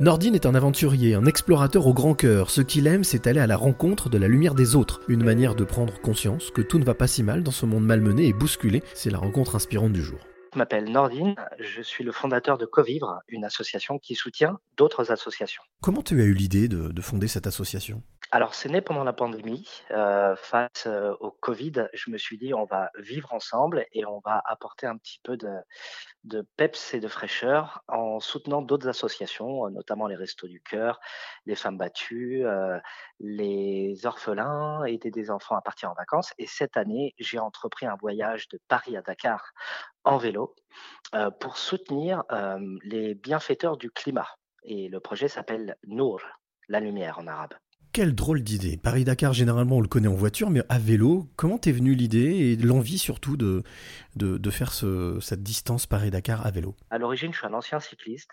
Nordine est un aventurier, un explorateur au grand cœur. Ce qu'il aime, c'est aller à la rencontre de la lumière des autres. Une manière de prendre conscience que tout ne va pas si mal dans ce monde malmené et bousculé. C'est la rencontre inspirante du jour. Je m'appelle Nordine, je suis le fondateur de Covivre, une association qui soutient d'autres associations. Comment tu as eu l'idée de, fonder cette association? Alors, c'est né pendant la pandémie. Euh, face euh, au Covid, je me suis dit, on va vivre ensemble et on va apporter un petit peu de, peps et de fraîcheur en soutenant d'autres associations, notamment les Restos du Cœur, les femmes battues, euh, les orphelins, aider des enfants à partir en vacances. Et cette année, j'ai entrepris un voyage de Paris à Dakar en vélo pour soutenir les bienfaiteurs du climat. Et le projet s'appelle Nour, la lumière en arabe. Quelle drôle d'idée. Paris-Dakar, généralement, on le connaît en voiture, mais à vélo, comment t'es venue l'idée et l'envie surtout de, de, faire cette distance Paris-Dakar à vélo? À l'origine, je suis un ancien cycliste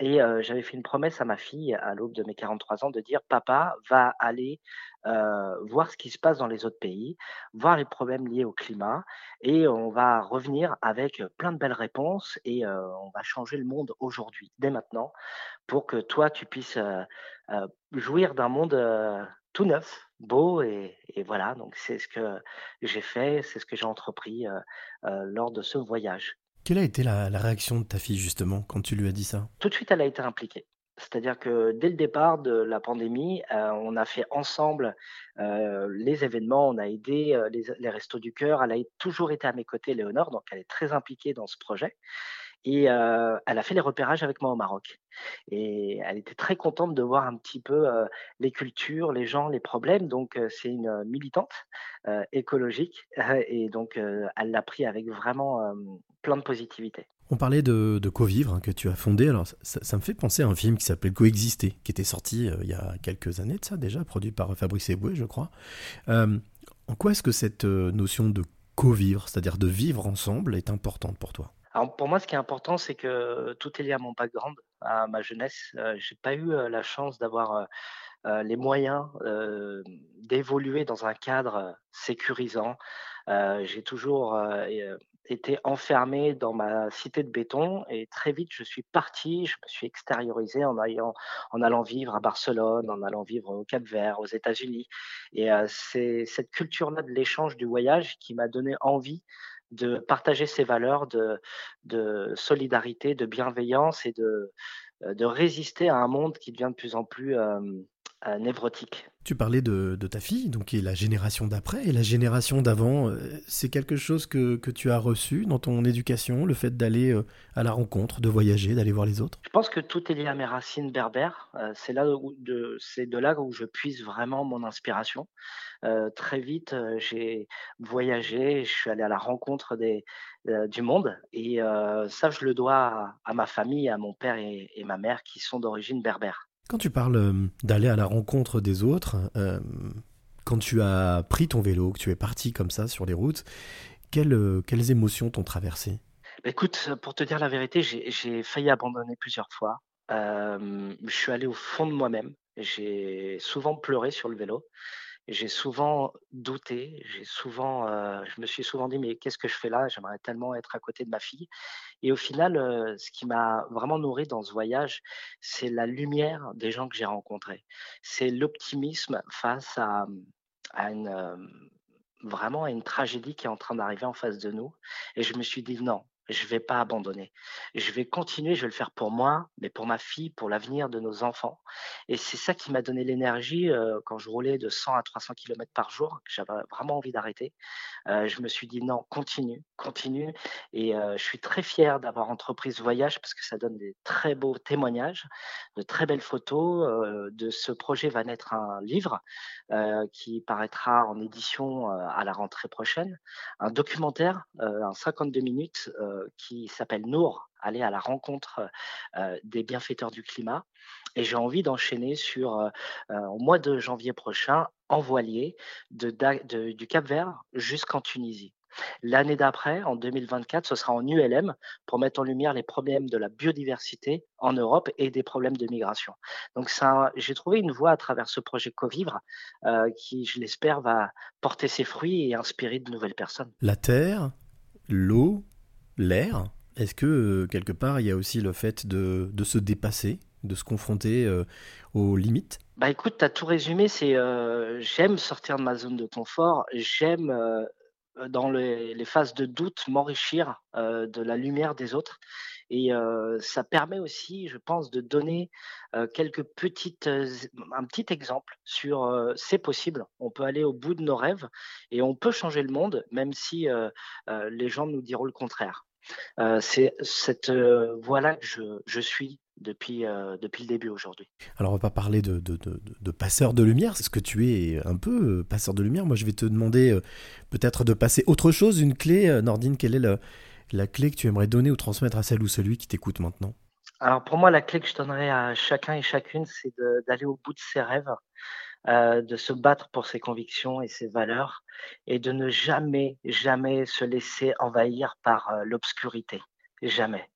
et euh, j'avais fait une promesse à ma fille à l'aube de mes 43 ans de dire Papa va aller euh, voir ce qui se passe dans les autres pays, voir les problèmes liés au climat et on va revenir avec plein de belles réponses et euh, on va changer le monde aujourd'hui, dès maintenant, pour que toi, tu puisses jouir d'un monde tout neuf, beau et, voilà. Donc c'est ce que j'ai fait, c'est ce que j'ai entrepris lors de ce voyage. Quelle a été la, réaction de ta fille justement quand tu lui as dit ça? Tout de suite, elle a été impliquée. C'est-à-dire que dès le départ de la pandémie, on a fait ensemble les événements, on a aidé les, les, Restos du Cœur. Elle a toujours été à mes côtés, Léonore, donc elle est très impliquée dans ce projet. Et elle a fait les repérages avec moi au Maroc. Et elle était très contente de voir un petit peu les cultures, les gens, les problèmes. Donc c'est une militante écologique et donc elle l'a pris avec vraiment plein de positivité. On parlait de, de Covivre hein, que tu as fondé. Alors ça, me fait penser à un film qui s'appelle Coexister, qui était sorti il y a quelques années de ça déjà, produit par Fabrice Eboué, je crois. en quoi est-ce que cette notion de co-vivre, c'est-à-dire de vivre ensemble, est importante pour toi? Pour moi, ce qui est important, c'est que tout est lié à mon background, à ma jeunesse. Je j'ai pas eu la chance d'avoir les moyens d'évoluer dans un cadre sécurisant. j'ai toujours été enfermé dans ma cité de béton et très vite je suis parti, je me suis extériorisé en allant, vivre à Barcelone, en allant vivre au Cap Vert, aux États-Unis. Et c'est cette culture-là de l'échange, du voyage qui m'a donné envie de partager ces valeurs de, de solidarité, de bienveillance et de, euh, de résister à un monde qui devient de plus en plus euh, névrotique. Tu parlais de, ta fille, donc qui est la génération d'après, et la génération d'avant, c'est quelque chose que, que, tu as reçu dans ton éducation, le fait d'aller à la rencontre, de voyager, d'aller voir les autres? Je pense que tout est lié à mes racines berbères. c'est là de, c'est de là où je puise vraiment mon inspiration. très vite, j'ai voyagé, je suis allé à la rencontre des, du monde, et ça, je le dois à, ma famille, à mon père et, et ma mère qui sont d'origine berbère. Quand tu parles euh, d'aller à la rencontre des autres, euh, quand tu as pris ton vélo, que tu es parti comme ça sur les routes, quelles, euh, quelles émotions t'ont traversé? Bah, Écoute, pour te dire la vérité, j'ai failli abandonner plusieurs fois. je suis allé au fond de moi-même. J'ai souvent pleuré sur le vélo j'ai souvent douté, j'ai souvent, euh, je me suis souvent dit mais qu'est-ce que je fais là? J'aimerais tellement être à côté de ma fille. Et au final, euh, ce qui m'a vraiment nourri dans ce voyage, c'est la lumière des gens que j'ai rencontrés. C'est l'optimisme face à, euh, vraiment à une tragédie qui est en train d'arriver en face de nous. Et je me suis dit non, je vais pas abandonner. Je vais continuer, je vais le faire pour moi, mais pour ma fille, pour l'avenir de nos enfants. Et c'est ça qui m'a donné l'énergie euh, quand je roulais de 100 à 300 km par jour, que j'avais vraiment envie d'arrêter. Euh, je me suis dit non, continue, continue. Et euh, je suis très fier d'avoir entrepris ce voyage parce que ça donne des très beaux témoignages, de très belles photos. de ce projet va naître un livre qui paraîtra en édition à la rentrée prochaine, un documentaire, un 52 minutes qui s'appelle Nour, aller à la rencontre des bienfaiteurs du climat. Et j'ai envie d'enchaîner sur, au mois de janvier prochain, en voilier, du Cap Vert jusqu'en Tunisie. L'année d'après, en 2024, ce sera en ULM pour mettre en lumière les problèmes de la biodiversité en Europe et des problèmes de migration. Donc, j'ai trouvé une voie à travers ce projet Covivre qui, je l'espère, va porter ses fruits et inspirer de nouvelles personnes. La terre, l'eau, l'air. Est-ce que euh, quelque part il y a aussi le fait de, se dépasser de se confronter aux limites? Bah écoute, tu tout résumé, c'est j'aime sortir de ma zone de confort, j'aime dans les, phases de doute m'enrichir de la lumière des autres. Et ça permet aussi, je pense, de donner quelques petites, un petit exemple sur c'est possible. On peut aller au bout de nos rêves et on peut changer le monde, même si les gens nous diront le contraire. c'est cette voie-là que je, suis depuis, depuis le début aujourd'hui. Alors on va pas parler de, de, de, de passeur de lumière, c'est ce que tu es un peu passeur de lumière? Moi je vais te demander peut-être de passer autre chose, une clé. Nordine, quelle est la clé que tu aimerais donner ou transmettre à celle ou celui qui t'écoute maintenant? Alors pour moi, la clé que je donnerais à chacun et chacune, c'est d'aller au bout de ses rêves, euh, de se battre pour ses convictions et ses valeurs, et de ne jamais, jamais se laisser envahir par euh, l'obscurité. Jamais.